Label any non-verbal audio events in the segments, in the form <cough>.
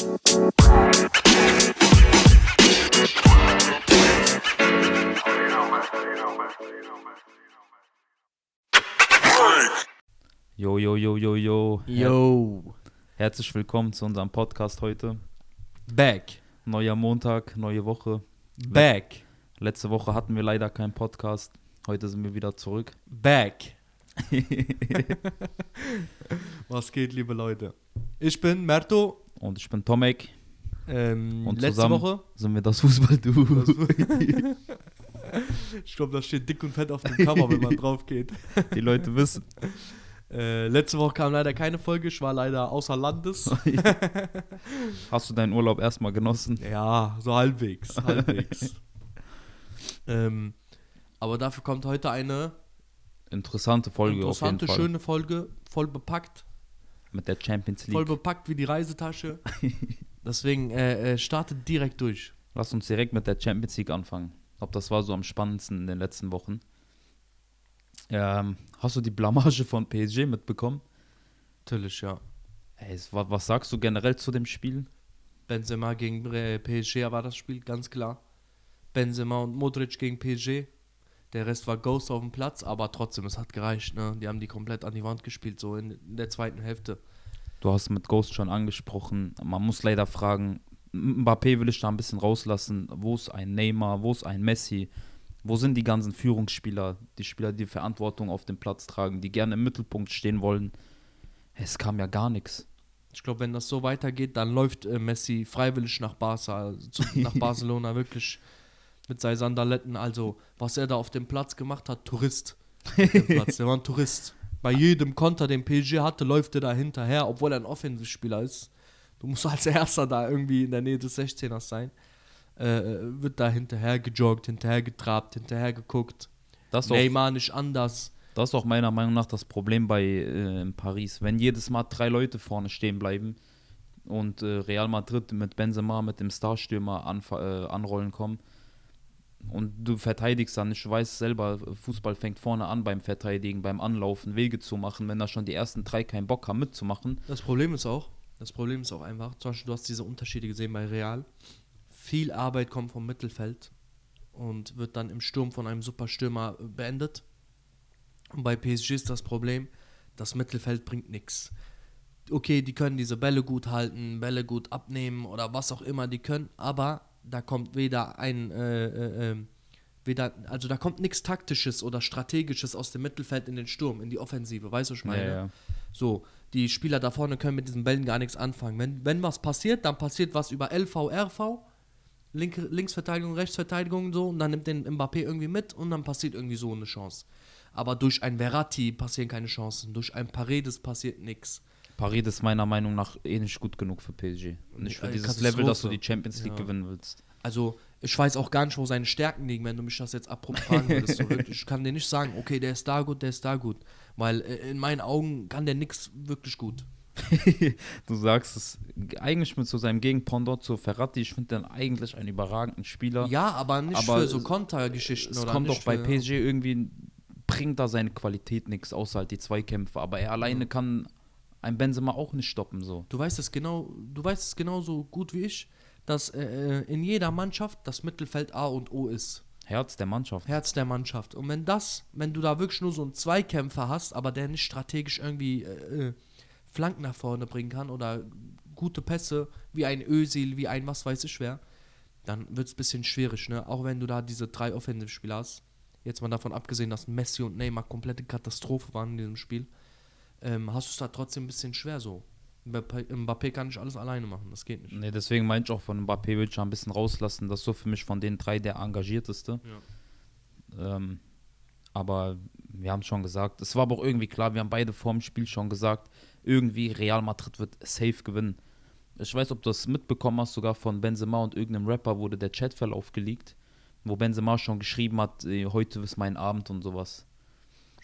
Jo, jo, jo, jo, jo. Yo. Herzlich willkommen zu unserem Podcast heute. Back. Neuer Montag, neue Woche. Back. Letzte Woche hatten wir leider keinen Podcast. Heute sind wir wieder zurück. Back. <laughs> Was geht, liebe Leute? Ich bin Merto. Und ich bin Tomek. Ähm, Und letzte Woche. Sind wir das Fußball-Du? Ich glaube, das steht dick und fett auf dem Cover, wenn man drauf geht. Die Leute wissen. Äh, letzte Woche kam leider keine Folge. Ich war leider außer Landes. <laughs> Hast du deinen Urlaub erstmal genossen? Ja, so halbwegs. Halbwegs. <laughs> ähm, aber dafür kommt heute eine Interessante Folge interessante, auf jeden Fall. schöne Folge. Voll bepackt. Mit der Champions Voll League. bepackt wie die Reisetasche. <laughs> Deswegen äh, äh, startet direkt durch. Lass uns direkt mit der Champions League anfangen. Ich glaube, das war so am spannendsten in den letzten Wochen. Ähm, hast du die Blamage von PSG mitbekommen? Natürlich, ja. Ey, war, was sagst du generell zu dem Spiel? Benzema gegen äh, PSG war das Spiel, ganz klar. Benzema und Modric gegen PSG. Der Rest war Ghost auf dem Platz, aber trotzdem, es hat gereicht. Ne? Die haben die komplett an die Wand gespielt, so in, der zweiten Hälfte. Du hast mit Ghost schon angesprochen. Man muss leider fragen, Mbappé will ich da ein bisschen rauslassen. Wo ist ein Neymar? Wo ist ein Messi? Wo sind die ganzen Führungsspieler, die Spieler, die Verantwortung auf dem Platz tragen, die gerne im Mittelpunkt stehen wollen? Es kam ja gar nichts. Ich glaube, wenn das so weitergeht, dann läuft äh, Messi freiwillig nach Barca, also zu, nach <laughs> Barcelona wirklich mit seinen Sandaletten. Also, was er da auf dem Platz gemacht hat, Tourist. <laughs> Platz. Der war ein Tourist. Bei jedem Konter, den PSG hatte, läuft er da hinterher, obwohl er ein Offensivspieler ist. Du musst als Erster da irgendwie in der Nähe des 16ers sein. Äh, wird da hinterher gejoggt, hinterher getrabt, hinterher geguckt. Das ist, auch, Neymar nicht anders. das ist auch meiner Meinung nach das Problem bei äh, Paris. Wenn jedes Mal drei Leute vorne stehen bleiben und äh, Real Madrid mit Benzema, mit dem Starstürmer äh, anrollen kommen und du verteidigst dann nicht, du weißt selber, Fußball fängt vorne an beim Verteidigen, beim Anlaufen, Wege zu machen, wenn da schon die ersten drei keinen Bock haben mitzumachen. Das Problem ist auch, das Problem ist auch einfach, zum Beispiel, du hast diese Unterschiede gesehen bei Real. Viel Arbeit kommt vom Mittelfeld und wird dann im Sturm von einem Superstürmer beendet. Und bei PSG ist das Problem, das Mittelfeld bringt nichts. Okay, die können diese Bälle gut halten, Bälle gut abnehmen oder was auch immer die können, aber da kommt weder ein, äh, äh, ähm, weder, also da kommt nichts Taktisches oder Strategisches aus dem Mittelfeld in den Sturm, in die Offensive, weißt du, was ich meine? Ja, ja. So, die Spieler da vorne können mit diesen Bällen gar nichts anfangen. Wenn, wenn was passiert, dann passiert was über LV, RV, Linke, Linksverteidigung, Rechtsverteidigung so und dann nimmt den Mbappé irgendwie mit und dann passiert irgendwie so eine Chance. Aber durch ein Verratti passieren keine Chancen, durch ein Paredes passiert nichts. Paris ist meiner Meinung nach eh nicht gut genug für PSG. Nicht für Äh, dieses. Level, dass du die Champions League Ja. gewinnen willst. Also, ich weiß auch gar nicht, wo seine Stärken liegen, wenn du mich das jetzt abrupt fragen würdest. So. Ich kann dir nicht sagen, okay, der ist da gut, der ist da gut. Weil äh, in meinen Augen kann der nix wirklich gut. <laughs> du sagst es eigentlich mit so seinem Gegenpendant zu Ferrati, ich finde den eigentlich einen überragenden Spieler. Ja, aber nicht Aber für so es- Kontergeschichten es oder kommt nicht doch bei PSG irgendwie, bringt da seine Qualität nichts, außer halt die Zweikämpfe. Aber er alleine kann ein Benzema auch nicht stoppen, so. Du weißt es genau, du weißt es genauso gut wie ich, dass äh, in jeder Mannschaft das Mittelfeld A und O ist. Herz der Mannschaft. Herz der Mannschaft. Und wenn das, wenn du da wirklich nur so einen Zweikämpfer hast, aber der nicht strategisch irgendwie äh, äh, Flanken nach vorne bringen kann oder gute Pässe, wie ein Ösil, wie ein was weiß ich wer, dann wird es ein bisschen schwierig, ne? Auch wenn du da diese drei Offensivspieler hast. Jetzt mal davon abgesehen, dass Messi und Neymar komplette Katastrophe waren in diesem Spiel, ähm, hast du es da trotzdem ein bisschen schwer so. Mbappé, Mbappé kann nicht alles alleine machen, das geht nicht. Nee, deswegen meinte ich auch von Mbappé will ich ein bisschen rauslassen. Das ist so für mich von den drei der engagierteste. Ähm, aber wir haben schon gesagt, es war aber auch irgendwie klar, wir haben beide vor dem Spiel schon gesagt, irgendwie Real Madrid wird safe gewinnen. Ich weiß, ob du das mitbekommen hast, sogar von Benzema und irgendeinem Rapper wurde der Chatverlauf geleakt, wo Benzema schon geschrieben hat, heute ist mein Abend und sowas.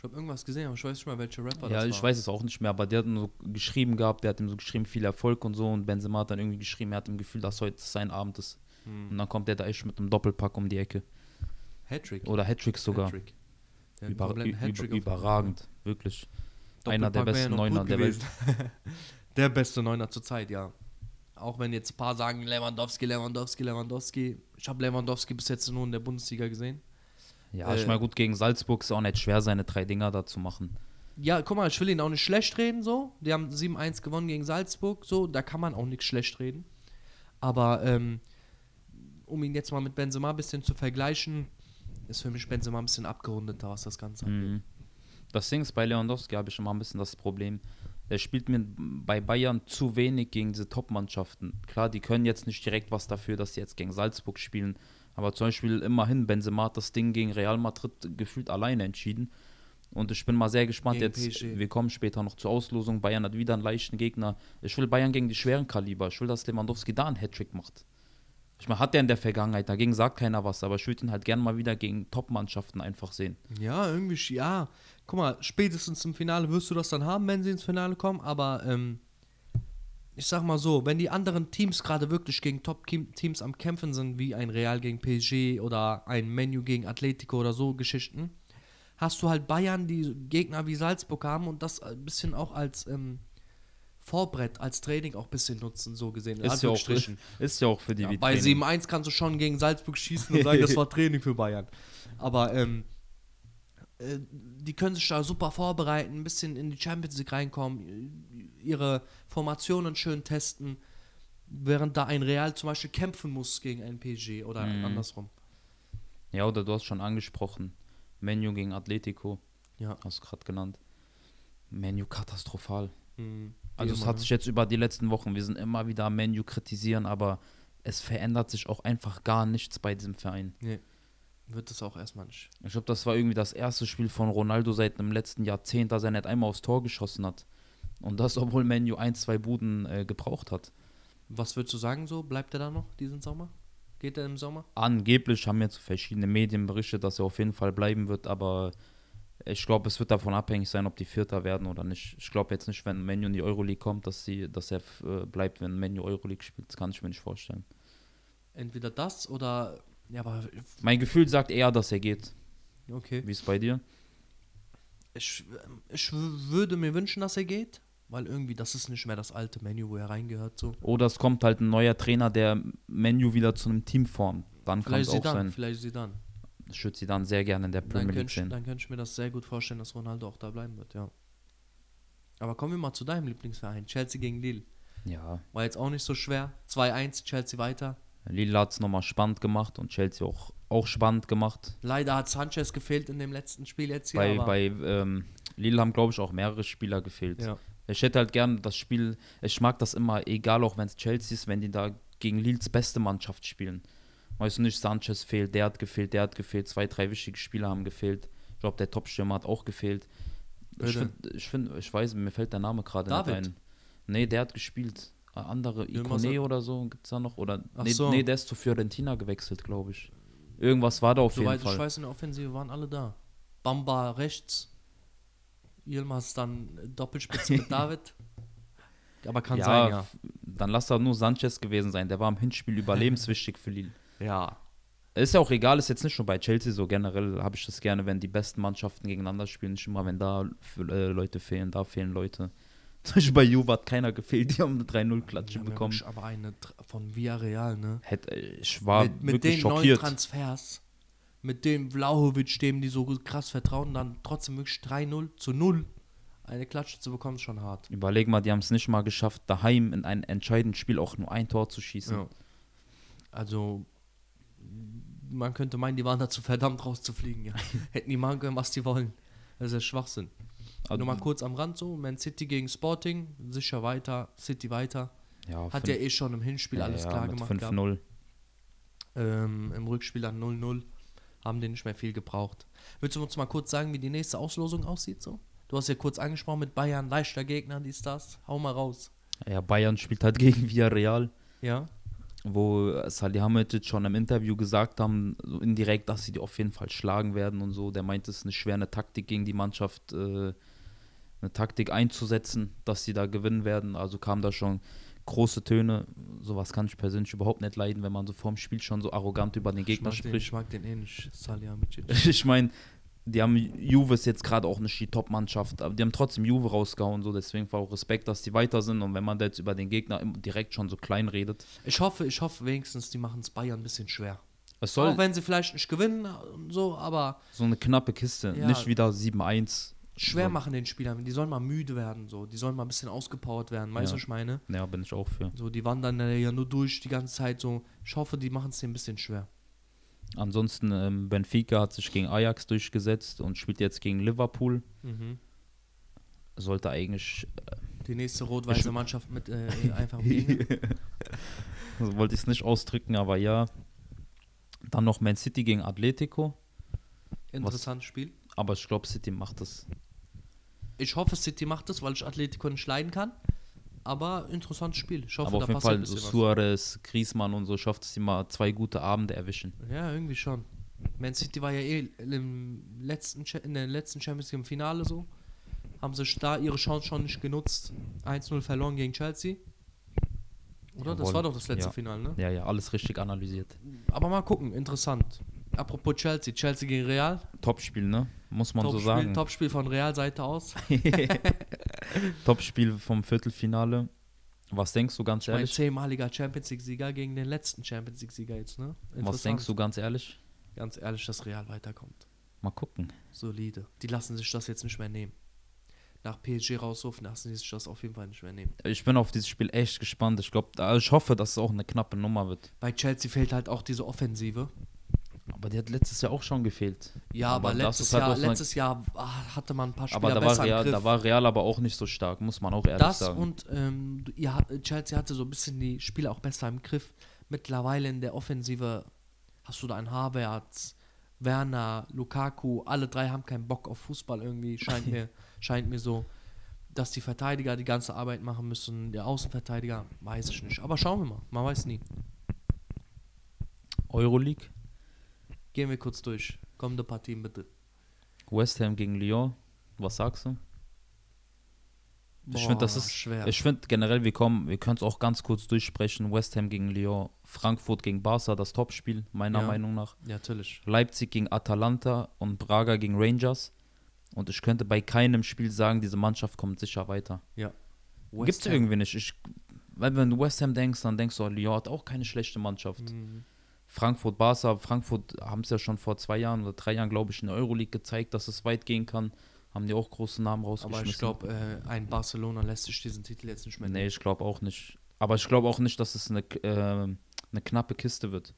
Ich habe irgendwas gesehen, aber ich weiß nicht mal, welcher Rapper Ja, das ich war. weiß es auch nicht mehr, aber der hat nur so geschrieben gehabt, der hat ihm so geschrieben, viel Erfolg und so und Benzema hat dann irgendwie geschrieben, er hat im Gefühl, dass heute sein Abend ist. Hm. Und dann kommt der da echt mit einem Doppelpack um die Ecke. Hattrick. Oder Hattricks sogar. Hattrick. Über, über, Hattrick auf- überragend, wirklich. Einer der ja besten noch Neuner der Welt. <laughs> der beste Neuner zur Zeit, ja. Auch wenn jetzt ein paar sagen, Lewandowski, Lewandowski, Lewandowski. Ich habe Lewandowski bis jetzt nur in der Bundesliga gesehen. Ja, Äh, ich meine, gut, gegen Salzburg ist auch nicht schwer, seine drei Dinger da zu machen. Ja, guck mal, ich will ihn auch nicht schlecht reden, so. Die haben 7-1 gewonnen gegen Salzburg, so. Da kann man auch nichts schlecht reden. Aber, ähm, um ihn jetzt mal mit Benzema ein bisschen zu vergleichen, ist für mich Benzema ein bisschen abgerundeter, was das Ganze angeht. Mhm. Das Ding ist, bei Lewandowski habe ich immer ein bisschen das Problem. Der spielt mir bei Bayern zu wenig gegen diese Top-Mannschaften. Klar, die können jetzt nicht direkt was dafür, dass sie jetzt gegen Salzburg spielen. Aber zum Beispiel immerhin, Benzema hat das Ding gegen Real Madrid gefühlt alleine entschieden. Und ich bin mal sehr gespannt Gegen jetzt. PSG. Wir kommen später noch zur Auslosung. Bayern hat wieder einen leichten Gegner. Ich will Bayern gegen die schweren Kaliber. Ich will, dass Lewandowski da einen Hattrick macht. Ich meine, hat der in der Vergangenheit, dagegen sagt keiner was, aber ich würde ihn halt gerne mal wieder gegen Top-Mannschaften einfach sehen. Ja, irgendwie, ja. Guck mal, spätestens im Finale wirst du das dann haben, wenn sie ins Finale kommen, aber ähm, ich sag mal so, wenn die anderen Teams gerade wirklich gegen Top-Teams am Kämpfen sind, wie ein Real gegen PSG oder ein Menu gegen Atletico oder so Geschichten, hast du halt Bayern, die Gegner wie Salzburg haben und das ein bisschen auch als ähm, Vorbrett, als Training auch ein bisschen nutzen, so gesehen. Ist ja, auch, ist ja auch für die Ja, bei Vitrine. 7-1 kannst du schon gegen Salzburg schießen und sagen, das war <laughs> Training für Bayern. Aber ähm, äh, die können sich da super vorbereiten, ein bisschen in die Champions League reinkommen, ihre Formationen schön testen, während da ein Real zum Beispiel kämpfen muss gegen ein PSG oder Mhm. andersrum. Ja, oder du hast schon angesprochen. Menu gegen Atletico, Ja. hast du gerade genannt. Menu katastrophal. Mhm. Also es hat ne? sich jetzt über die letzten Wochen, wir sind immer wieder am Menu kritisieren, aber es verändert sich auch einfach gar nichts bei diesem Verein. Nee, wird es auch erstmal nicht. Ich glaube, das war irgendwie das erste Spiel von Ronaldo seit dem letzten Jahrzehnt, dass er nicht einmal aufs Tor geschossen hat. Und das, obwohl Menu ein, zwei Buden äh, gebraucht hat. Was würdest du sagen so? Bleibt er da noch diesen Sommer? Geht er im Sommer? Angeblich haben jetzt verschiedene Medien berichtet, dass er auf jeden Fall bleiben wird, aber ich glaube, es wird davon abhängig sein, ob die Vierter werden oder nicht. Ich glaube jetzt nicht, wenn Menu in die Euroleague kommt, dass, sie, dass er äh, bleibt, wenn Menu Euroleague spielt. Das kann ich mir nicht vorstellen. Entweder das oder. Ja, aber. Mein Gefühl sagt eher, dass er geht. Okay. Wie ist es bei dir? Ich, ich würde mir wünschen, dass er geht, weil irgendwie das ist nicht mehr das alte Menü, wo er reingehört. So. Oder es kommt halt ein neuer Trainer, der Menu wieder zu einem Team formt. Dann kann es sie auch dann, sein. vielleicht sie dann. Ich würde sie dann sehr gerne in der Premier League sehen. dann könnte ich mir das sehr gut vorstellen, dass Ronaldo auch da bleiben wird, ja. Aber kommen wir mal zu deinem Lieblingsverein, Chelsea gegen Lille. Ja, War jetzt auch nicht so schwer. 2-1, Chelsea weiter. Lille hat es nochmal spannend gemacht und Chelsea auch, auch spannend gemacht. Leider hat Sanchez gefehlt in dem letzten Spiel jetzt hier. Bei, bei ähm, Lille haben, glaube ich, auch mehrere Spieler gefehlt. ja. Ich hätte halt gern das Spiel, ich mag das immer, egal auch wenn es Chelsea ist, wenn die da gegen Lils beste Mannschaft spielen. Weißt du nicht, Sanchez fehlt, der hat gefehlt, der hat gefehlt, zwei, drei wichtige Spieler haben gefehlt. Ich glaube, der Topstürmer hat auch gefehlt. Ich finde, ich, find, ich weiß, mir fällt der Name gerade nicht ein. Nee, der hat gespielt. Äh, Andere, Ikone oder so, gibt es da noch? Oder, Ach nee, so. nee, der ist zu Fiorentina gewechselt, glaube ich. Irgendwas war da auf Soweit jeden Fall. ich weiß, in der Offensive waren alle da. Bamba rechts. Yilmaz dann Doppelspitze mit <laughs> David. Aber kann ja, sein, ja. dann lass da nur Sanchez gewesen sein. Der war im Hinspiel überlebenswichtig für Lille. <laughs> Ja. Ist ja auch egal, ist jetzt nicht nur bei Chelsea so. Generell habe ich das gerne, wenn die besten Mannschaften gegeneinander spielen. Nicht immer, wenn da äh, Leute fehlen, da fehlen Leute. Zum Beispiel bei Juve hat keiner gefehlt, die haben eine 3-0-Klatsche Die haben ja bekommen. Aber eine von Villarreal, ne? Hätte, äh, ich war mit, mit wirklich den neuen. Transfers, mit dem Vlahovic, dem die so krass vertrauen, dann trotzdem wirklich 3-0 zu 0 eine Klatsche zu bekommen, ist schon hart. Überleg mal, die haben es nicht mal geschafft, daheim in einem entscheidenden Spiel auch nur ein Tor zu schießen. Ja. Also, man könnte meinen, die waren dazu verdammt rauszufliegen. Ja. <laughs> Hätten die machen können, was die wollen. Das ist ja Schwachsinn. Also, Nur mal kurz am Rand so, Man City gegen Sporting, sicher weiter, City weiter. ja, Hat ja eh schon im Hinspiel alles ja, klar gemacht. gehabt. 5-0. Ähm, Im Rückspiel dann 0-0. Haben den nicht mehr viel gebraucht. Willst du uns mal kurz sagen, wie die nächste Auslosung aussieht? So? Du hast ja kurz angesprochen mit Bayern, leichter Gegner, die Stars. Hau mal raus. Ja, Bayern spielt halt <laughs> gegen Villarreal. Ja. wo Salihamidzic schon im Interview gesagt haben, so indirekt, dass sie die auf jeden Fall schlagen werden und so. Der meint, es ist eine schwere Taktik gegen die Mannschaft, äh, eine Taktik einzusetzen, dass sie da gewinnen werden. Also kamen da schon große Töne. Sowas kann ich persönlich überhaupt nicht leiden, wenn man so vorm Spiel schon so arrogant über den Gegner ich mag Den, spricht. ich mag den eh nicht, Salihamidzic. <laughs> Ich meine, die haben Juve ist jetzt gerade auch nicht die Top-Mannschaft, aber die haben trotzdem Juve rausgehauen, so deswegen war auch Respekt, dass die weiter sind und wenn man da jetzt über den Gegner direkt schon so klein redet. Ich hoffe, ich hoffe wenigstens, die machen es Bayern ein bisschen schwer. Es soll auch wenn sie vielleicht nicht gewinnen und so, aber so eine knappe Kiste, Ja. nicht wieder 7-1. Schwer machen den Spielern. Die sollen mal müde werden, so. Die sollen mal ein bisschen ausgepowert werden, weißt du, Ja. was ich meine? Ja, bin ich auch für. So, die wandern ja nur durch die ganze Zeit so. Ich hoffe, die machen es dir ein bisschen schwer. Ansonsten, ähm, Benfica hat sich gegen Ajax durchgesetzt und spielt jetzt gegen Liverpool. Sollte eigentlich, Die nächste rot-weiße Mannschaft mit äh, <laughs> einfach so <laughs> wollte ich es nicht ausdrücken, aber ja. Dann noch Man City gegen Atletico. Interessantes Spiel. Aber ich glaube, City macht das. Ich hoffe, City macht das, weil ich Atletico nicht leiden kann. Aber interessantes Spiel. Ich hoffe, aber auf da jeden Fall so Suarez, Griezmann und so schafft es immer zwei gute Abende erwischen. Ja, irgendwie schon. Man City war ja eh im letzten, in der letzten Champions League im Finale so. Haben sich da ihre Chance schon nicht genutzt. 1-0 verloren gegen Chelsea. Oder? Das Jawohl. war doch das letzte Ja. Finale, ne? Ja, ja, alles richtig analysiert. Aber mal gucken, interessant. Apropos Chelsea, Chelsea gegen Real. Topspiel, ne? Muss man so Topspiel, sagen. Topspiel von Real-Seite aus. <laughs> <laughs> Topspiel vom Viertelfinale. Was denkst du ganz Ein ehrlich? zehnmaliger Champions League-Sieger gegen den letzten Champions League-Sieger jetzt, ne? Was denkst du ganz ehrlich? Ganz ehrlich, dass Real weiterkommt. Mal gucken. Solide. Die lassen sich das jetzt nicht mehr nehmen. Nach PSG rausrufen, lassen die sich das auf jeden Fall nicht mehr nehmen. Ich bin auf dieses Spiel echt gespannt. Ich glaube, ich hoffe, dass es auch eine knappe Nummer wird. Bei Chelsea fehlt halt auch diese Offensive. Aber die hat letztes Jahr auch schon gefehlt. Ja, aber, das letztes, halt Jahr, letztes Jahr ah, hatte man ein paar Spieler Aber da war, besser im Real, da war Real aber auch nicht so stark, muss man auch ehrlich das sagen. und ähm, hat- Chelsea hatte so ein bisschen die Spieler auch besser im Griff. Mittlerweile in der Offensive hast du da einen Havertz, Werner, Lukaku, alle drei haben keinen Bock auf Fußball irgendwie, scheint mir, <laughs> scheint mir so. Dass die Verteidiger die ganze Arbeit machen müssen, der Außenverteidiger, weiß ich nicht. Aber schauen wir mal, man weiß nie. Euroleague, Gehen wir kurz durch. Kommende Partien bitte. West Ham gegen Lyon. Was sagst du? ich finde, das ist schwer. Ich finde generell, wir kommen, wir können es auch ganz kurz durchsprechen. West Ham gegen Lyon, Frankfurt gegen Barca, das Topspiel, meiner Ja. Meinung nach. ja, natürlich. Leipzig gegen Atalanta und Braga gegen Rangers. Und ich könnte bei keinem Spiel sagen, diese Mannschaft kommt sicher weiter. Ja. Gibt es irgendwie nicht. Ich, weil wenn du West Ham denkst, dann denkst du, oh, Lyon hat auch keine schlechte Mannschaft. Mhm. Frankfurt, Barca, Frankfurt haben es ja schon vor zwei Jahren oder drei Jahren, glaube ich, in der Euroleague gezeigt, dass es weit gehen kann. Haben die auch große Namen rausgeschmissen. Aber ich glaube, äh, ein Barcelona lässt sich diesen Titel jetzt nicht mehr Nee, ich glaube auch nicht. Aber ich glaube auch nicht, dass es eine, äh, eine knappe Kiste wird.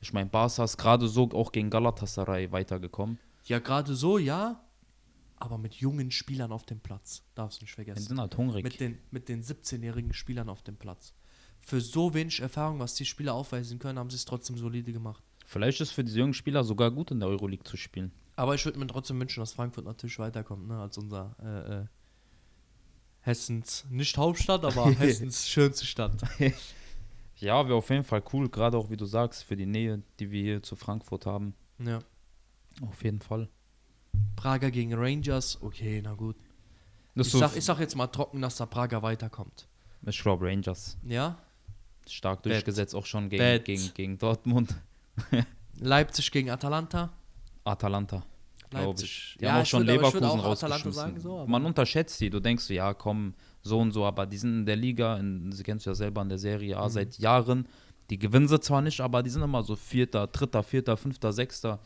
Ich meine, Barca ist gerade so auch gegen Galatasaray weitergekommen. Ja, gerade so, ja. Aber mit jungen Spielern auf dem Platz. Darfst du nicht Die vergessen. sind halt hungrig. Mit den, mit den 17-jährigen Spielern auf dem Platz. Für so wenig Erfahrung, was die Spieler aufweisen können, haben sie es trotzdem solide gemacht. Vielleicht ist für diese jungen Spieler sogar gut in der Euroleague zu spielen. Aber ich würde mir trotzdem wünschen, dass Frankfurt natürlich weiterkommt, ne, als unser äh, äh, Hessens, nicht Hauptstadt, aber <laughs> Hessens schönste Stadt. <laughs> Ja, wäre auf jeden Fall cool, gerade auch wie du sagst, für die Nähe, die wir hier zu Frankfurt haben. Ja. Auf jeden Fall. Prager gegen Rangers, okay, na gut. Das Ich so, sag, ich sag jetzt mal trocken, dass der Prager weiterkommt. ich glaube Rangers. Ja? Stark durchgesetzt, auch schon gegen, gegen, gegen Dortmund. <laughs> Leipzig gegen Atalanta. Atalanta, glaube Leipzig. ich. Die Ja, haben auch ich schon würd- aber ich würd Leverkusen auch rausgeschmissen. sagen, so, Man unterschätzt die. Du denkst ja, komm, so und so, aber die sind in der Liga, in, sie kennst du ja selber in der Serie Mhm. A seit Jahren. Die gewinnen sie zwar nicht, aber die sind immer so Vierter, Dritter, Vierter, Fünfter, Sechster.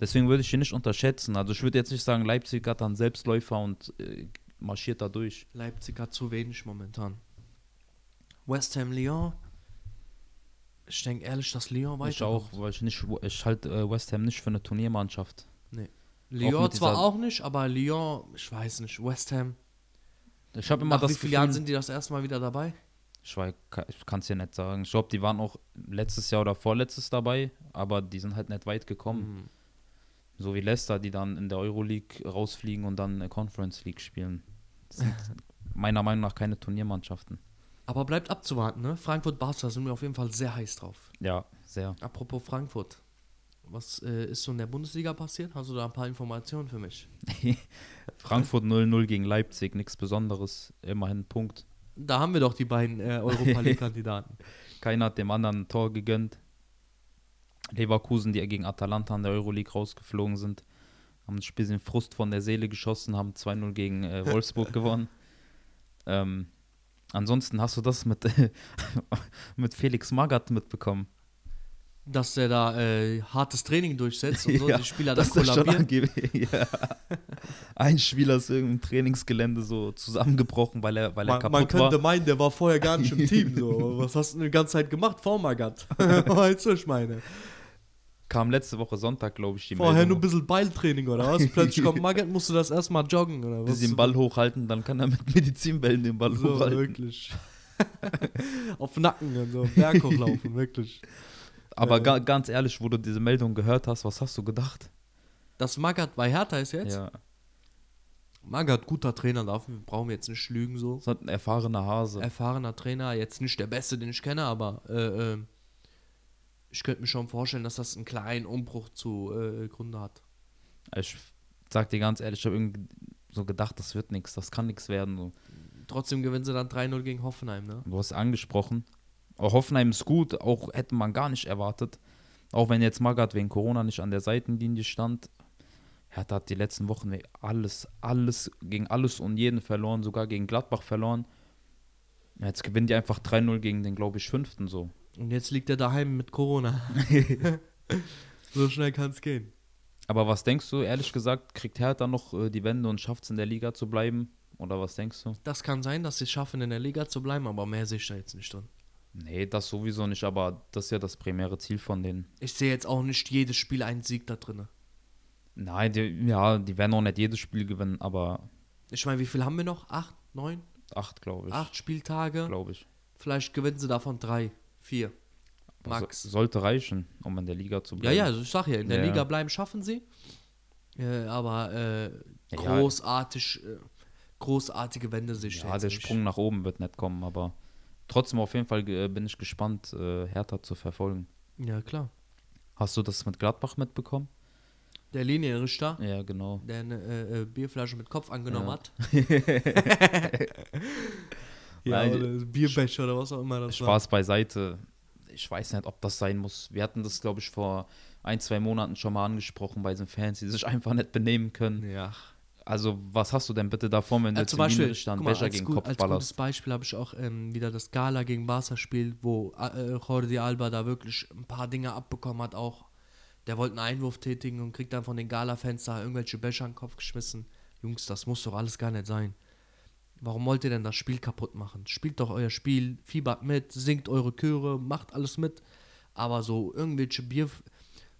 Deswegen würde ich die nicht unterschätzen. Also ich würde jetzt nicht sagen, Leipzig hat dann Selbstläufer und äh, marschiert da durch. Leipzig hat zu wenig momentan. West Ham Lyon. Ich denke ehrlich, dass Lyon weiter. Ich auch, weil ich nicht, ich halte äh, West Ham nicht für eine Turniermannschaft. Lyon mit zwar auch nicht, aber Lyon, ich weiß nicht. West Ham. Ich habe immer Nach das wie vielen Jahren sind die das erste Mal wieder dabei? ich, ich kann es ja nicht sagen. Ich glaube, die waren auch letztes Jahr oder vorletztes dabei, aber die sind halt nicht weit gekommen. Hm. So wie Leicester, die dann in der Euroleague rausfliegen und dann Conference League spielen. Das sind <laughs> meiner Meinung nach keine Turniermannschaften. Aber bleibt abzuwarten, ne? Frankfurt-Barca sind wir auf jeden Fall sehr heiß drauf. Ja, sehr. Apropos Frankfurt. Was äh, ist so in der Bundesliga passiert? Hast du da ein paar Informationen für mich? <laughs> Frankfurt 0-0 gegen Leipzig, nichts Besonderes, immerhin Punkt. Da haben wir doch die beiden äh, Europa League-Kandidaten. <laughs> Keiner hat dem anderen ein Tor gegönnt. Leverkusen, die gegen Atalanta in der Euroleague rausgeflogen sind, haben ein bisschen Frust von der Seele geschossen, haben 2-0 gegen äh, Wolfsburg <laughs> gewonnen. Ähm, ansonsten hast du das mit, <laughs> mit Felix Magath mitbekommen. Dass der da äh, hartes Training durchsetzt und so, Ja, die Spieler dann kollabieren. <laughs> ja. Ein Spieler ist irgendein Trainingsgelände so zusammengebrochen, weil er, weil er Man, kaputt man könnte war. meinen, der war vorher gar nicht im Team. So. <laughs> Was hast du denn die ganze Zeit gemacht vor Magath? weißt du, ich meine. Kam letzte Woche Sonntag, glaube ich, die Vorher nur ein Meldung. bisschen Beiltraining oder was? <laughs> Plötzlich kommt Magath, musst du das erstmal joggen oder was? Bisschen den Ball hochhalten, dann kann er mit <laughs> Medizinbällen den Ball So, hochhalten. wirklich. <laughs> Auf Nacken und so, Berg hochlaufen, wirklich. Aber Ja. ga, ganz ehrlich, wo du diese Meldung gehört hast, was hast du gedacht? Das Magath bei Hertha ist jetzt? Ja, Magath, guter Trainer, brauchen wir jetzt nicht lügen so. das hat ein erfahrener Hase. Erfahrener Trainer, jetzt nicht der Beste, den ich kenne, aber äh, äh, ich könnte mir schon vorstellen, dass das einen kleinen Umbruch zu äh, Gründe hat. Ich sag dir ganz ehrlich, ich habe irgendwie so gedacht, das wird nichts, das kann nichts werden. So. Trotzdem gewinnen sie dann 3-0 gegen Hoffenheim, ne? Du hast angesprochen. Auch Hoffenheim ist gut, auch hätte man gar nicht erwartet. Auch wenn jetzt Magath wegen Corona nicht an der Seitenlinie stand. Hertha hat die letzten Wochen alles, alles, gegen alles und jeden verloren, sogar gegen Gladbach verloren. Jetzt gewinnen die einfach 3-0 gegen den, glaube ich, fünften so. Und jetzt liegt er daheim mit Corona. <laughs> so schnell kann es gehen. Aber was denkst du, ehrlich gesagt, kriegt Hertha noch äh, die Wende und schafft es in der Liga zu bleiben? Oder was denkst du? Das kann sein, dass sie es schaffen, in der Liga zu bleiben, aber mehr sehe ich da jetzt nicht drin. Nee, das sowieso nicht, aber das ist ja das primäre Ziel von denen. Ich sehe jetzt auch nicht jedes Spiel einen Sieg da drin. Nein, die, ja, die werden auch nicht jedes Spiel gewinnen, aber Ich meine, wie viel haben wir noch? Acht, neun, acht, glaube ich. acht Spieltage? glaube ich. Vielleicht gewinnen sie davon drei, vier. Max. So, sollte reichen, um in der Liga zu Ja, bleiben. ja, also ich sag ja, in der Ja. Liga bleiben schaffen sie. Äh, aber äh, Ja. großartig, äh, großartige Wende sehe ich da Ja, der nicht. Sprung nach oben wird nicht kommen, aber trotzdem auf jeden Fall äh, bin ich gespannt, äh, Hertha zu verfolgen. Ja, klar. Hast du das mit Gladbach mitbekommen? Der Linienrichter, Ja, genau. der eine äh, äh, Bierflasche mit Kopf angenommen Ja. hat. <laughs> <laughs> <laughs> Nein, oder Bierbecher oder was auch immer das Spaß beiseite. Ich weiß nicht, ob das sein muss. Wir hatten das, glaube ich, vor ein, zwei Monaten schon mal angesprochen bei diesen Fans, die sich einfach nicht benehmen können. war. Ja. Also, was hast du denn bitte davor, wenn du Äh, zum Beispiel, guck mal, Becher gegen den gut, Kopf als gutes ballerst? Beispiel habe ich auch ähm, wieder das Gala gegen Barca Spiel, wo äh, Jordi Alba da wirklich ein paar Dinge abbekommen hat auch. Der wollte einen Einwurf tätigen und kriegt dann von den Gala-Fans da irgendwelche Becher in den Kopf geschmissen. Jungs, das muss doch alles gar nicht sein. Warum wollt ihr denn das Spiel kaputt machen? Spielt doch euer Spiel, fiebert mit, singt eure Chöre, macht alles mit. Aber so irgendwelche Bier...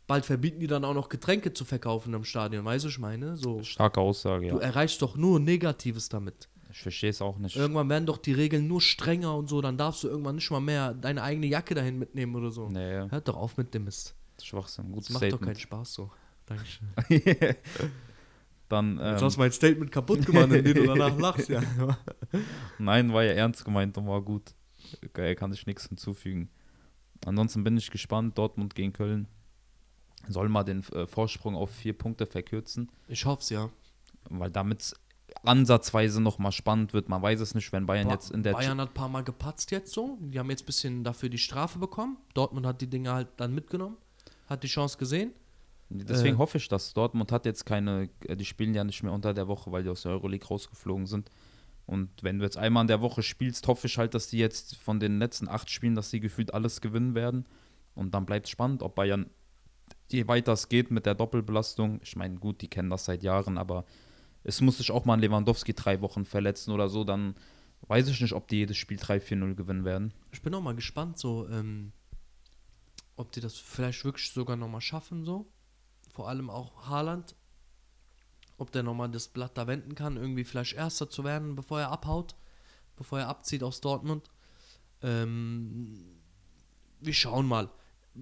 Bald verbieten die dann auch noch Getränke zu verkaufen im Stadion, weißt du, was ich meine? So, Starke Aussage, du ja. erreichst doch nur Negatives damit. Ich verstehe es auch nicht. Irgendwann werden doch die Regeln nur strenger und so, dann darfst du irgendwann nicht mal mehr deine eigene Jacke dahin mitnehmen oder so. Nee, Hört doch auf mit dem Mist. Schwachsinn. Das Gutes macht doch keinen. Spaß so. Dankeschön. <laughs> Dann, Jetzt ähm, hast du mein Statement kaputt gemacht, indem du danach <laughs> lachst, ja. nein, war ja ernst gemeint und war gut. Geil, kann ich nichts hinzufügen. Ansonsten bin ich gespannt. Dortmund gegen Köln soll mal den äh, Vorsprung auf vier Punkte verkürzen, Ich hoff's, ja. weil damit ansatzweise noch mal spannend wird. Man weiß es nicht, wenn Bayern Ba- jetzt in der Bayern hat ein paar Mal gepatzt jetzt so. Die haben jetzt ein bisschen dafür die Strafe bekommen. Dortmund hat die Dinge halt dann mitgenommen. Hat die Chance gesehen. Deswegen Äh, hoffe ich, dass Dortmund hat jetzt keine, äh, die spielen ja nicht mehr unter der Woche, weil die aus der Euroleague rausgeflogen sind. Und wenn du jetzt einmal in der Woche spielst, hoffe ich halt, dass die jetzt von den letzten acht Spielen, dass sie gefühlt alles gewinnen werden. Und dann bleibt es spannend, ob Bayern, je weiter es geht mit der Doppelbelastung, ich meine, gut, die kennen das seit Jahren, aber es muss sich auch mal ein Lewandowski drei Wochen verletzen oder so, dann weiß ich nicht, ob die jedes Spiel 3-4-0 gewinnen werden. Ich bin auch mal gespannt, so, ähm, ob die das vielleicht wirklich sogar nochmal schaffen, so. Vor allem auch Haaland. Ob der nochmal das Blatt da wenden kann, irgendwie vielleicht Erster zu werden, bevor er abhaut, bevor er abzieht aus Dortmund. Ähm, wir schauen mal.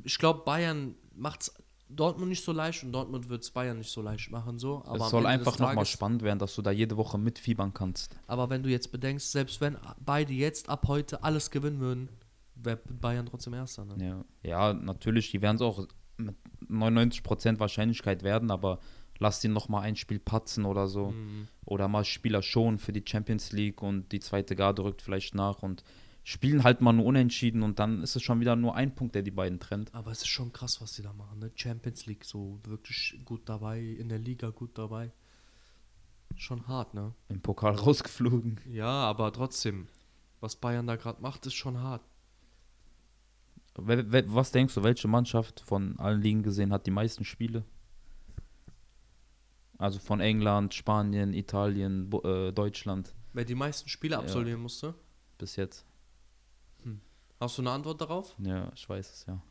Ich glaube, Bayern macht es Dortmund nicht so leicht und Dortmund wird es Bayern nicht so leicht machen, so. Aber es soll einfach nochmal spannend werden, dass du da jede Woche mitfiebern kannst. Aber wenn du jetzt bedenkst, selbst wenn beide jetzt ab heute alles gewinnen würden, wäre Bayern trotzdem Erster. Ne? Ja, ja natürlich, die werden es auch mit 99% Wahrscheinlichkeit werden, aber lass die noch mal ein Spiel patzen oder so. Mhm. Oder mal Spieler schon für die Champions League und die zweite Garde rückt vielleicht nach und spielen halt mal nur unentschieden und dann ist es schon wieder nur ein Punkt, der die beiden trennt. Aber es ist schon krass, was die da machen. Ne? Champions League so wirklich gut dabei, in der Liga gut dabei. Schon hart, ne? Im Pokal <laughs> rausgeflogen. Ja, aber trotzdem, was Bayern da gerade macht, ist schon hart. Was denkst du, welche Mannschaft von allen Ligen gesehen hat die meisten Spiele? Also von England, Spanien, Italien, Bo äh, Deutschland Wer die meisten Spiele Ja. absolvieren musste. bis jetzt. Hast du eine Antwort darauf? Ja, ich weiß es ja.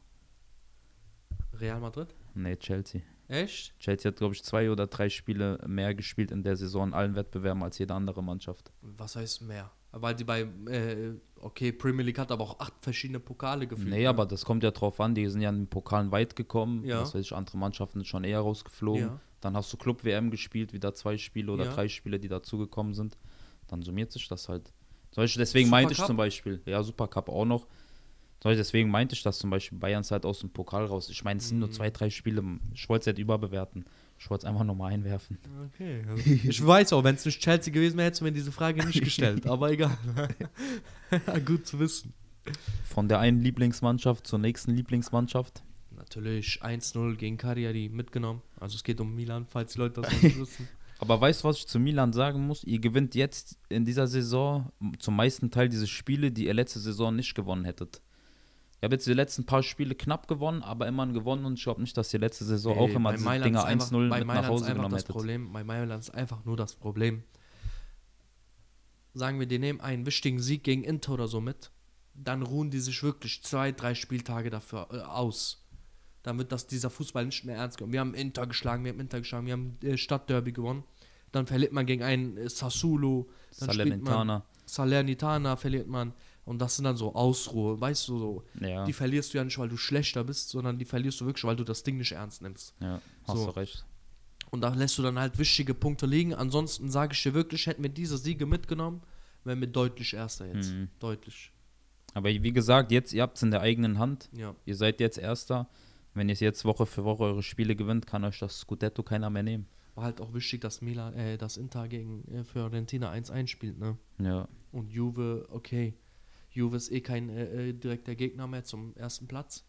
Real Madrid? Nee, Chelsea. Echt? Chelsea hat, glaube ich, zwei oder drei Spiele mehr gespielt in der Saison in allen Wettbewerben als jede andere Mannschaft. Was heißt mehr? Weil die bei, äh, okay, Premier League hat aber auch acht verschiedene Pokale gefühlt. Nee, ne? aber das kommt ja drauf an, die sind ja in den Pokalen weit gekommen. Ja. Weiß ich, andere Mannschaften sind schon eher rausgeflogen. Ja. Dann hast du Club-WM gespielt, wieder zwei Spiele oder Ja. drei Spiele, die dazugekommen sind. Dann summiert sich das halt. Deswegen meinte ich Supercup? zum Beispiel, ja, Supercup auch noch. Deswegen meinte ich, dass zum Beispiel Bayern ist halt aus dem Pokal raus. Ich meine, es sind nur Mhm. zwei, drei Spiele. Ich wollte es nicht überbewerten. Ich wollte es einfach nochmal einwerfen. Okay. also ich weiß auch, wenn es nicht Chelsea gewesen wäre, hättest du mir diese Frage nicht <laughs> gestellt. aber egal. <laughs> Gut zu wissen. Von der einen Lieblingsmannschaft zur nächsten Lieblingsmannschaft. Natürlich 1-0 gegen Cagliari mitgenommen. Also es geht um Milan, falls die Leute das nicht <laughs> wissen. Aber weißt du, was ich zu Milan sagen muss? Ihr gewinnt jetzt in dieser Saison zum meisten Teil diese Spiele, die ihr letzte Saison nicht gewonnen hättet. Ihr habt jetzt die letzten paar Spiele knapp gewonnen, aber immerhin gewonnen und ich glaube nicht, dass ihr letzte Saison auch Ey, immer bei diese Mailand Dinger ist einfach- 1-0 bei mit Mailand nach Hause genommen das hättet. Problem, Bei Mailand ist einfach nur das Problem. Sagen wir, die nehmen einen wichtigen Sieg gegen Inter oder so mit, dann ruhen die sich wirklich zwei, drei Spieltage dafür äh, aus. Dann wird das, dieser Fußball nicht mehr ernst genommen. Wir haben Inter geschlagen, wir haben Inter geschlagen, wir haben äh, Stadtderby gewonnen. Dann verliert man gegen einen äh, Sassuolo, dann spielt man Salernitana. Salernitana, verliert man. Und das sind dann so Ausruhe, weißt du, so. Ja, Die verlierst du ja nicht, weil du schlechter bist, sondern die verlierst du wirklich, weil du das Ding nicht ernst nimmst. ja, hast So. du recht. Und da lässt du dann halt wichtige Punkte liegen. Ansonsten sage ich dir wirklich, hätten wir diese Siege mitgenommen, wären wir deutlich Erster jetzt. Mhm. Deutlich. Aber wie gesagt, jetzt, ihr habt es in der eigenen Hand. Ja. Ihr seid jetzt Erster. Wenn ihr jetzt Woche für Woche eure Spiele gewinnt, kann euch das Scudetto keiner mehr nehmen. War halt auch wichtig, dass Milan, äh, dass Inter gegen äh, Fiorentina 1-1 spielt, ne? Ja, Und Juve, okay. Juve ist eh kein äh, äh, direkter Gegner mehr zum ersten Platz.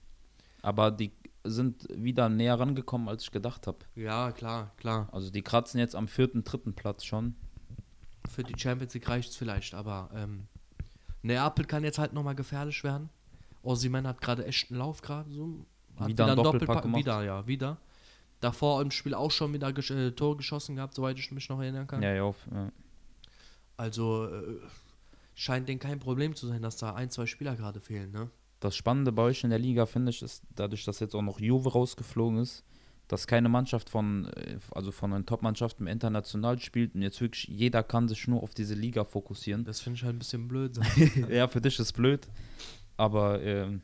aber die sind wieder näher rangekommen, als ich gedacht habe. Ja, klar, klar. Also die kratzen jetzt am vierten, dritten Platz schon. Für die Champions League reicht es vielleicht, aber ähm, Neapel kann jetzt halt nochmal gefährlich werden. Osimhen hat gerade echt einen Lauf gerade so. Hat Wieder einen Doppelpack gemacht. Wieder, ja, wieder. Davor im Spiel auch schon wieder gesch äh, Tor geschossen gehabt, soweit ich mich noch erinnern kann. Ja, ja, auf, ja. Also äh, scheint denen kein Problem zu sein, dass da ein, zwei Spieler gerade fehlen, ne? Das Spannende bei euch in der Liga, finde ich, ist, dadurch, dass jetzt auch noch Juve rausgeflogen ist, dass keine Mannschaft von, äh, also von den Top-Mannschaften international spielt und jetzt wirklich jeder kann sich nur auf diese Liga fokussieren. Das finde ich halt ein bisschen blöd. <laughs> ja, für dich ist blöd, aber ähm,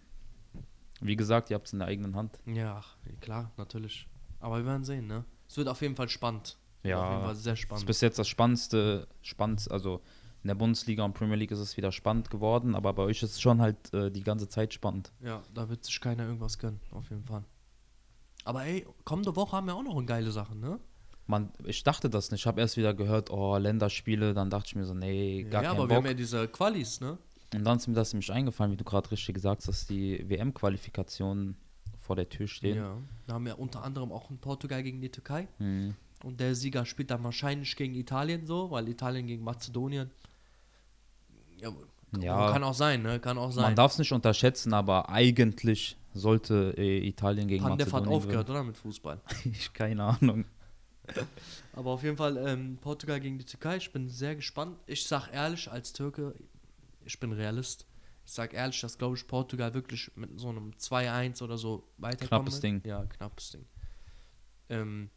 wie gesagt, ihr habt es in der eigenen Hand. ja, klar, natürlich. Aber wir werden sehen, ne? Es wird auf jeden Fall spannend. Ja, Auf jeden Fall sehr Das ist spannend. bis jetzt das spannendste, spannend, also in der Bundesliga und Premier League ist es wieder spannend geworden, aber bei euch ist es schon halt äh, die ganze Zeit spannend. Ja, da wird sich keiner irgendwas gönnen, auf jeden Fall. Aber ey, kommende Woche haben wir auch noch eine geile Sache, ne? Man, ich dachte das nicht. Ich habe erst wieder gehört, oh, Länderspiele, dann dachte ich mir so, nee, gar ja, kein aber wir Bock. haben ja diese Qualis, ne? Und dann ist mir das nämlich eingefallen, wie du gerade richtig gesagt hast, dass die WM-Qualifikationen vor der Tür stehen. Ja. Da haben wir unter anderem auch in Portugal gegen die Türkei. Hm. Und der Sieger spielt dann wahrscheinlich gegen Italien so, weil Italien gegen Mazedonien. Ja, Ja. kann auch sein, ne? Kann auch Man sein. darf es nicht unterschätzen, aber eigentlich sollte äh, Italien gegen Pandev hat Mazedonien aufgehört, oder? Mit Fußball. <laughs> Ich keine Ahnung. <laughs> Aber auf jeden Fall ähm, Portugal gegen die Türkei. Ich bin sehr gespannt. Ich sag ehrlich, als Türke, ich bin Realist. Ich sag ehrlich, dass, glaube ich, Portugal wirklich mit so einem 2-1 oder so weiterkommen Knappes. Ding. Ja, knappes Ding. Ähm,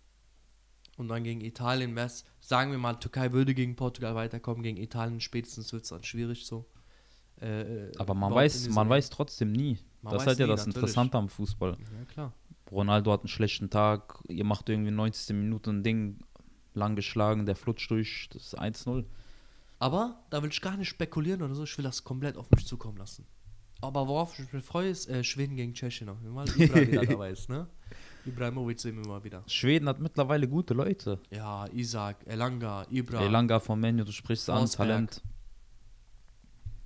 und dann gegen Italien wäre es, sagen wir mal, Türkei würde gegen Portugal weiterkommen, gegen Italien spätestens wird es dann schwierig so. Äh, Aber man weiß, man weiß trotzdem nie. Man das ist halt ja das natürlich. Interessante am Fußball. Ja, klar. Ronaldo hat einen schlechten Tag, ihr macht irgendwie 90. Minute ein Ding lang geschlagen, der flutscht durch, das ist 1-0. Aber da will ich gar nicht spekulieren oder so, ich will das komplett auf mich zukommen lassen. Aber worauf ich mich freue, ist äh, Schweden gegen Tschechien noch. Mal wieder <laughs> dabei ist, ne? Ibrahimovic sehen wir mal wieder. Schweden hat mittlerweile gute Leute. Ja, Isaac, Elanga, Ibra. Elanga von Menu, du sprichst an, Forsberg. Talent.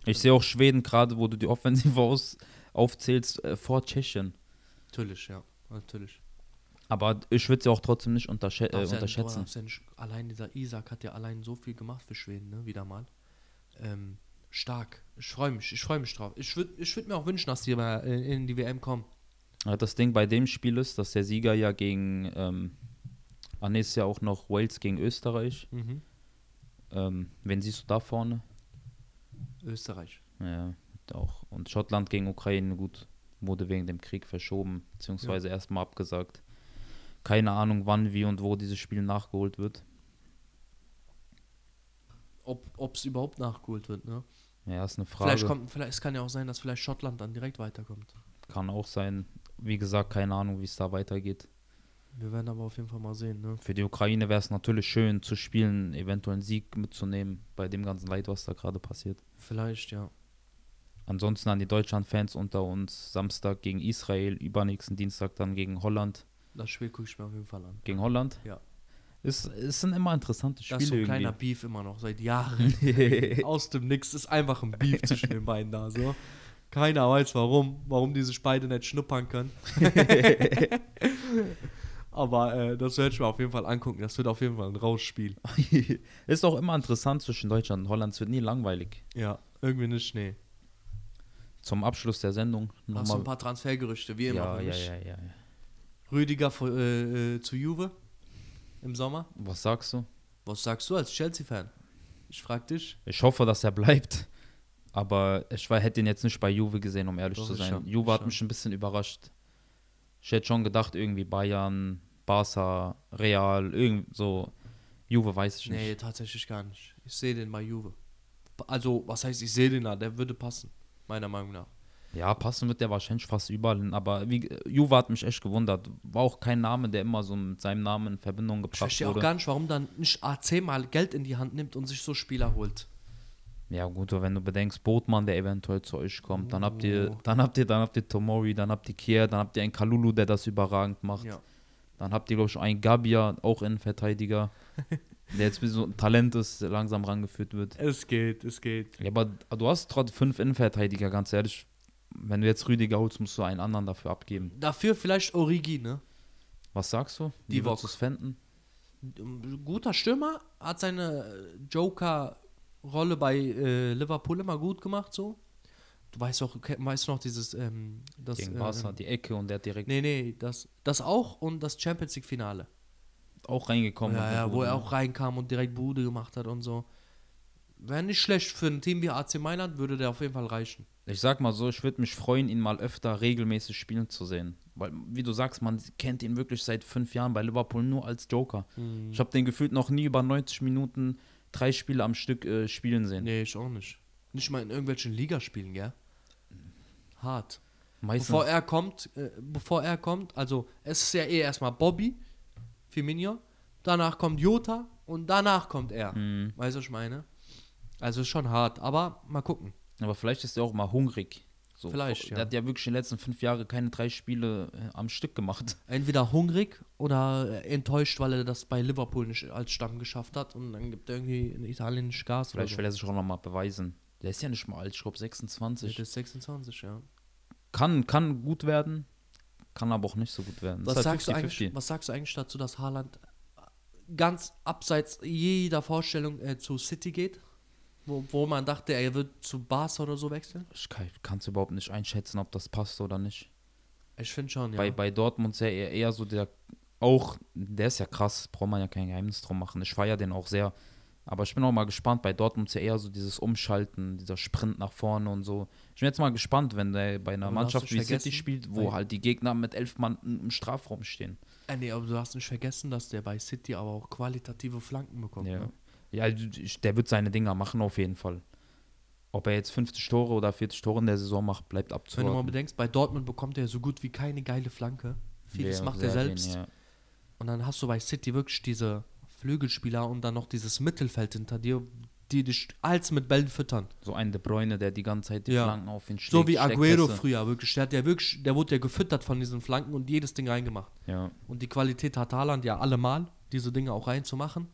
Ich sehe auch Schweden gerade, wo du die Offensive aus, aufzählst, äh, vor Tschechien. Natürlich, ja. Natürlich. Aber ich würde sie auch trotzdem nicht unterschä äh, unterschätzen. ja nicht- allein dieser Isaac hat ja allein so viel gemacht für Schweden, ne? Wieder mal. Ähm, stark. Ich freue mich, ich freue mich drauf. Ich würde ich würd mir auch wünschen, dass die in die WM kommen. Ja, Das Ding bei dem Spiel ist, dass der Sieger ja gegen, ähm, ah ist ja auch noch Wales gegen Österreich. Mhm. Ähm, wen siehst du da vorne? Österreich. Ja, auch. Und Schottland gegen Ukraine, gut, wurde wegen dem Krieg verschoben, beziehungsweise erstmal abgesagt. Keine Ahnung, wann, wie und wo dieses Spiel nachgeholt wird. Ob es überhaupt nachgeholt wird, ne? Ja, ist eine Frage. Vielleicht kommt, vielleicht, es kann ja auch sein, dass vielleicht Schottland dann direkt weiterkommt. Kann auch sein. Wie gesagt, keine Ahnung, wie es da weitergeht. Wir werden aber auf jeden Fall mal sehen, ne? Für die Ukraine wäre es natürlich schön zu spielen, eventuell einen Sieg mitzunehmen bei dem ganzen Leid, was da gerade passiert. Vielleicht, ja. Ansonsten an die Deutschland-Fans unter uns Samstag gegen Israel, übernächsten Dienstag dann gegen Holland. Das Spiel gucke ich mir auf jeden Fall an. Gegen Holland? Ja. Es, es sind immer interessante Das Spiele. ist so ein kleiner irgendwie. Beef immer noch, seit <laughs> Jahren. Aus dem Nix ist einfach ein Beef zwischen den beiden da, so. Keiner weiß warum, warum die sich beide nicht schnuppern können. <laughs> Aber äh, das werde ich mir auf jeden Fall angucken. Das wird auf jeden Fall ein Rausspiel. <laughs> ist auch immer interessant zwischen Deutschland und Holland. Es wird nie langweilig. Ja, irgendwie nicht, nee. Zum Abschluss der Sendung Hast du nochmal. ein paar Transfergerüchte, wie immer. Ja, für ja, ja, ja, ja. Rüdiger äh, äh, zu Juve im Sommer. Was sagst du? Was sagst du als Chelsea-Fan? Ich frag dich. Ich hoffe, dass er bleibt. Aber ich war, hätte ihn jetzt nicht bei Juve gesehen, um ehrlich Doch, zu ich sein. schon, Juve ich hat schon. mich ein bisschen überrascht. Ich hätte schon gedacht, irgendwie Bayern, Barca, Real, irgend so. Juve weiß ich nicht. Nee, tatsächlich gar nicht. Ich sehe den bei Juve. Also, was heißt, ich sehe den da? Der würde passen, meiner Meinung nach. Ja, passen wird der wahrscheinlich fast überall hin. Aber wie, Juve hat mich echt gewundert. War auch kein Name, der immer so mit seinem Namen in Verbindung Ich gebracht verstehe auch wurde. gar nicht, warum dann nicht AC mal Geld in die Hand nimmt und sich so Spieler holt. Ja gut, aber wenn du bedenkst, Botmann, der eventuell zu euch kommt, dann habt ihr, Oh. dann habt ihr, dann habt ihr Tomori, dann habt ihr Kier, dann habt ihr einen Kalulu, der das überragend macht. Ja. Dann habt ihr, glaube ich, einen Gabia, auch Innenverteidiger, <laughs> der jetzt wie so ein Talent ist, langsam rangeführt wird. Es geht, es geht. Ja, aber du hast trotzdem fünf Innenverteidiger, ganz ehrlich. Wenn du jetzt Rüdiger holst, musst du einen anderen dafür abgeben. Dafür vielleicht Origi, ne? Was sagst du? Wie Divock. würdest du es fänden? Guter Stürmer, hat seine äh, Joker-Rolle bei äh, Liverpool immer gut gemacht, so. Du weißt auch, ke- weißt du noch dieses, ähm, das, Gegen äh, Barca, die Ecke und der direkt Nee, nee, das, das auch und das Champions League-Finale. auch reingekommen. Ja, ja, wo er auch reinkam und direkt Bude gemacht hat und so. Wäre nicht schlecht für ein Team wie AC Mailand, würde der auf jeden Fall reichen. Ich sag mal so, ich würde mich freuen, ihn mal öfter regelmäßig spielen zu sehen. Weil, wie du sagst, man kennt ihn wirklich seit fünf Jahren bei Liverpool nur als Joker. Mhm. Ich habe den gefühlt noch nie über 90 Minuten drei Spiele am Stück äh, spielen sehen. Nee, ich auch nicht. Nicht mal in irgendwelchen Ligaspielen, gell? Hart. Meistens, Bevor er kommt, äh, bevor er kommt, also es ist ja eh erstmal Bobby, Firmino, danach kommt Jota und danach kommt er. Mhm. Weißt du, was ich meine? Also ist schon hart, aber mal gucken. aber vielleicht ist er auch mal hungrig. So, Vielleicht, Der ja. hat ja wirklich in den letzten fünf Jahren keine drei Spiele äh, am Stück gemacht. <laughs> Entweder hungrig oder äh, enttäuscht, weil er das bei Liverpool nicht als Stamm geschafft hat und dann gibt er irgendwie in Italien nicht Gas. Vielleicht oder will er sich auch noch mal beweisen. Der ist ja nicht mal alt, ich glaube so. 26. Der ist 26, ja. Kann, kann gut werden, kann aber auch nicht so gut werden. Was halt sagst, du eigentlich, 50-50. was sagst du eigentlich dazu, dass Haaland ganz abseits jeder Vorstellung äh, zu City geht? Wo, wo man dachte, er wird zu Barca oder so wechseln? Ich kann es überhaupt nicht einschätzen, ob das passt oder nicht. Ich finde schon, ja. Bei, bei Dortmund ist er eher, eher so der, auch, der ist ja krass, braucht man ja kein Geheimnis drum machen. Ich feiere den auch sehr. Aber ich bin auch mal gespannt, bei Dortmund ist ja eher so dieses Umschalten, dieser Sprint nach vorne und so. Ich bin jetzt mal gespannt, wenn der bei einer Aber Mannschaft wie City spielt, wo bei- halt die Gegner mit elf Mann im Strafraum stehen. äh, nee, aber du hast nicht vergessen, dass der bei City aber auch qualitative Flanken bekommt. Ja, Ne? Ja der wird seine Dinger machen auf jeden Fall. Ob er jetzt 50 Tore oder 40 Tore in der Saison macht, bleibt Wenn du mal abzuwarten. bedenkst, bei Dortmund bekommt er so gut wie keine geile Flanke. Vieles Wer- macht er den, selbst. ja. Und dann hast du bei City wirklich diese Flügelspieler und dann noch dieses Mittelfeld hinter dir, die dich als mit Bällen füttern. So ein De Bruyne, der die ganze Zeit die Ja. Flanken auf ihn schlägt. So wie Aguero früher, wirklich. Der hat ja wirklich, der wurde ja gefüttert von diesen Flanken und jedes Ding reingemacht. Ja. Und die Qualität hat Haaland ja allemal, diese Dinge auch reinzumachen.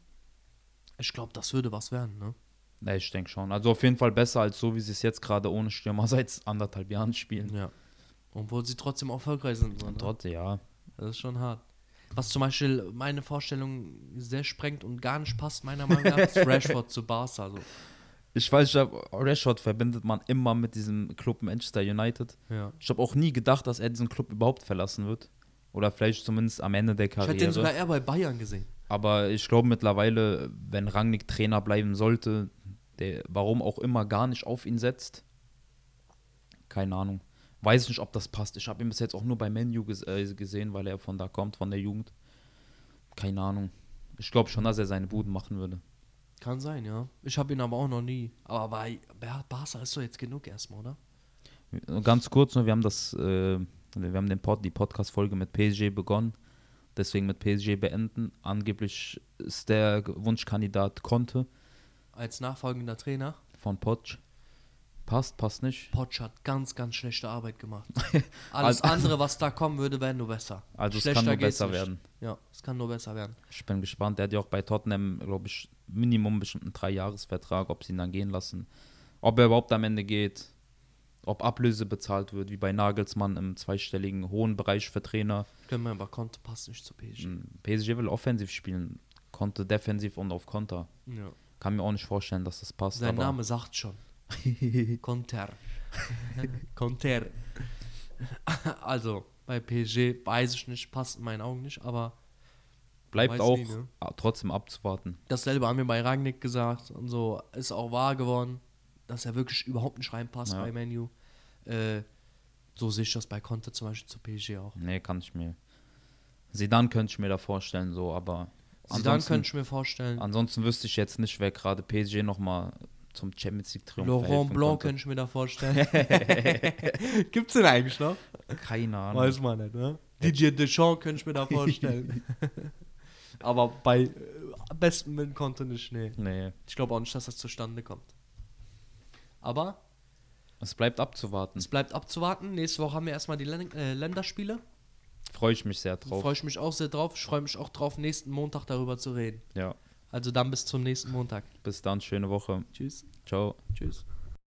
Ich glaube, das würde was werden, ne? Ja, ich denke schon. Also auf jeden Fall besser als so, wie sie es jetzt gerade ohne Stürmer <laughs> seit anderthalb Jahren spielen. Ja. Obwohl sie trotzdem erfolgreich sind. So, ne? Trotzdem, ja. Das ist schon hart. Was zum Beispiel meine Vorstellung sehr sprengt und gar nicht passt, meiner Meinung nach, ist <laughs> Rashford zu Barca. Also, Ich weiß, ich glaub, Rashford verbindet man immer mit diesem Club Manchester United. ja. Ich habe auch nie gedacht, dass er diesen Club überhaupt verlassen wird. Oder vielleicht zumindest am Ende der Ich hätte den sogar Karriere. eher bei Bayern gesehen. Aber ich glaube mittlerweile, wenn Rangnick Trainer bleiben sollte, der warum auch immer gar nicht auf ihn setzt, keine Ahnung. Weiß nicht, ob das passt. Ich habe ihn bis jetzt auch nur bei Menu ges äh, gesehen, weil er von da kommt, von der Jugend. Keine Ahnung. Ich glaube schon, dass er seine Buden machen würde. Kann sein, ja. Ich habe ihn aber auch noch nie. Aber bei Bar- Barca ist doch jetzt genug erstmal, oder? Ganz kurz nur, wir haben das, äh, wir haben den Pod, die Podcast-Folge mit PSG begonnen, deswegen mit PSG beenden. Angeblich ist der Wunschkandidat Conte Als nachfolgender Trainer. von Poch. Passt, passt nicht. Potsch hat ganz, ganz schlechte Arbeit gemacht. <laughs> Alles Also- andere, was da kommen würde, wäre nur besser. Also es Schlechter kann nur besser nicht. werden. Ja, es kann nur besser werden. Ich bin gespannt. Der hat ja auch bei Tottenham, glaube ich, Minimum bestimmt einen Dreijahresvertrag, ob sie ihn dann gehen lassen. Ob er überhaupt am Ende geht. Ob Ablöse bezahlt wird, wie bei Nagelsmann im zweistelligen hohen Bereich für Trainer. Können wir aber Konto passt nicht zu PSG. Hm, PSG will offensiv spielen, konnte defensiv und auf Konter. Ja. Kann mir auch nicht vorstellen, dass das passt. Sein Name sagt schon. <laughs> Conter. Conter. <laughs> <laughs> also, bei PSG weiß ich nicht, passt in meinen Augen nicht, aber bleibt auch nie, ne? trotzdem abzuwarten. dasselbe haben wir bei Rangnick gesagt und so ist auch wahr geworden, dass er wirklich überhaupt nicht reinpasst Ja. bei Menu. Äh, so sehe ich das bei Conte zum Beispiel zu PSG auch. Nee, kann ich mir. Sidan könnte ich mir da vorstellen, so, aber ansonsten, könnte ich mir vorstellen, ansonsten wüsste ich jetzt nicht, wer gerade PSG nochmal zum Champions League Triumph Laurent Blanc könnte ich mir da vorstellen. <laughs> Gibt's den eigentlich noch? Keine Ahnung. Weiß man nicht, ne? Didier Deschamps könnte ich mir da vorstellen. <laughs> Aber bei äh, besten Willen konnte nicht, nee. Nee, Ich glaube auch nicht, dass das zustande kommt. Aber es bleibt abzuwarten. es bleibt abzuwarten. Nächste Woche haben wir erstmal die Län äh, Länderspiele. Freue ich mich sehr drauf. freue ich mich auch sehr drauf. Ich freue mich auch drauf, nächsten Montag darüber zu reden. Ja, Also dann bis zum nächsten Montag. bis dann, schöne Woche. Tschüss. Ciao. Tschüss.